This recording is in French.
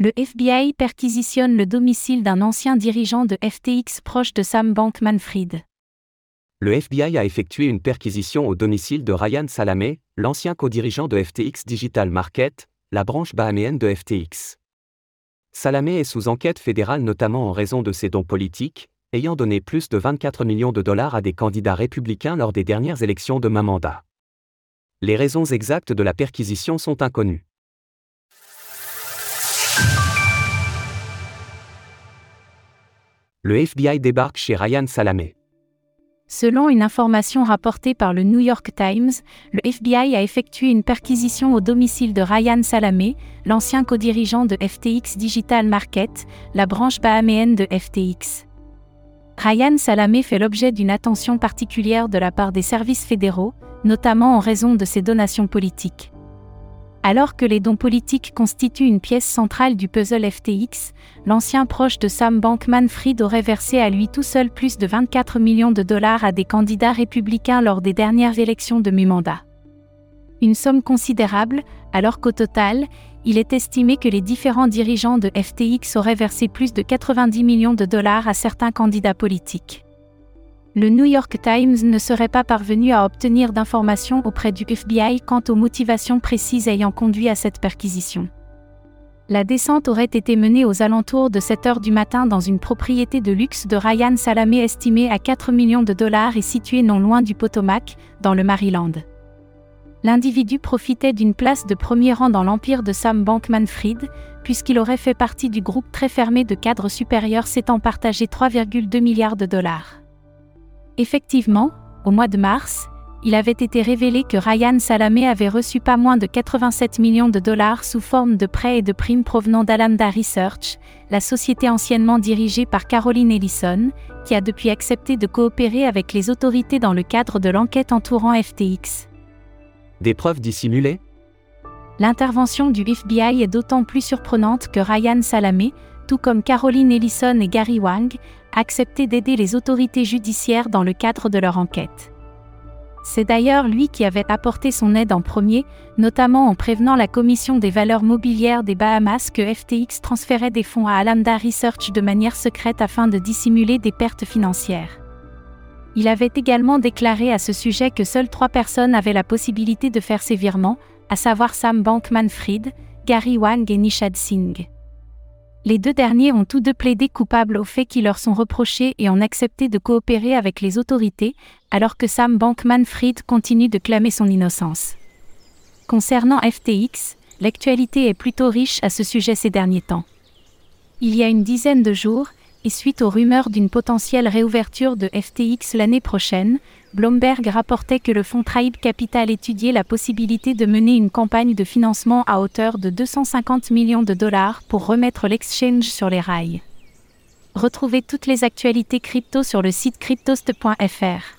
Le FBI perquisitionne le domicile d'un ancien dirigeant de FTX proche de Sam Bankman-Fried. Le FBI a effectué une perquisition au domicile de Ryan Salamé, l'ancien co-dirigeant de FTX Digital Market, la branche bahaméenne de FTX. Salamé est sous enquête fédérale notamment en raison de ses dons politiques, ayant donné plus de 24 millions de dollars à des candidats républicains lors des dernières élections de main mandat. Les raisons exactes de la perquisition sont inconnues. Le FBI débarque chez Ryan Salamé. Selon une information rapportée par le New York Times, le FBI a effectué une perquisition au domicile de Ryan Salamé, l'ancien co-dirigeant de FTX Digital Market, la branche bahaméenne de FTX. Ryan Salamé fait l'objet d'une attention particulière de la part des services fédéraux, notamment en raison de ses donations politiques. Alors que les dons politiques constituent une pièce centrale du puzzle FTX, l'ancien proche de Sam Bankman-Fried aurait versé à lui tout seul plus de 24 millions de dollars à des candidats républicains lors des dernières élections de mi-mandat. Une somme considérable, alors qu'au total, il est estimé que les différents dirigeants de FTX auraient versé plus de 90 millions de dollars à certains candidats politiques le New York Times ne serait pas parvenu à obtenir d'informations auprès du FBI quant aux motivations précises ayant conduit à cette perquisition. La descente aurait été menée aux alentours de 7 heures du matin dans une propriété de luxe de Ryan Salamé estimée à 4 millions de dollars et située non loin du Potomac, dans le Maryland. L'individu profitait d'une place de premier rang dans l'empire de Sam Bankman-Fried, puisqu'il aurait fait partie du groupe très fermé de cadres supérieurs s'étant partagé 3,2 milliards de dollars. Effectivement, au mois de mars, il avait été révélé que Ryan Salamé avait reçu pas moins de 87 millions de dollars sous forme de prêts et de primes provenant d'Alameda Research, la société anciennement dirigée par Caroline Ellison, qui a depuis accepté de coopérer avec les autorités dans le cadre de l'enquête entourant FTX. Des preuves dissimulées? L'intervention du FBI est d'autant plus surprenante que Ryan Salamé, tout comme Caroline Ellison et Gary Wang, accepté d'aider les autorités judiciaires dans le cadre de leur enquête. C'est d'ailleurs lui qui avait apporté son aide en premier, notamment en prévenant la Commission des valeurs mobilières des Bahamas que FTX transférait des fonds à Alameda Research de manière secrète afin de dissimuler des pertes financières. Il avait également déclaré à ce sujet que seules trois personnes avaient la possibilité de faire ces virements, à savoir Sam Bankman-Fried, Gary Wang et Nishad Singh. Les deux derniers ont tous deux plaidé coupables aux faits qui leur sont reprochés et ont accepté de coopérer avec les autorités, alors que Sam Bankman-Fried continue de clamer son innocence. Concernant FTX, l'actualité est plutôt riche à ce sujet ces derniers temps. Il y a une dizaine de jours, et suite aux rumeurs d'une potentielle réouverture de FTX l'année prochaine, Bloomberg rapportait que le fonds Tribe Capital étudiait la possibilité de mener une campagne de financement à hauteur de 250 millions de dollars pour remettre l'exchange sur les rails. Retrouvez toutes les actualités crypto sur le site cryptost.fr.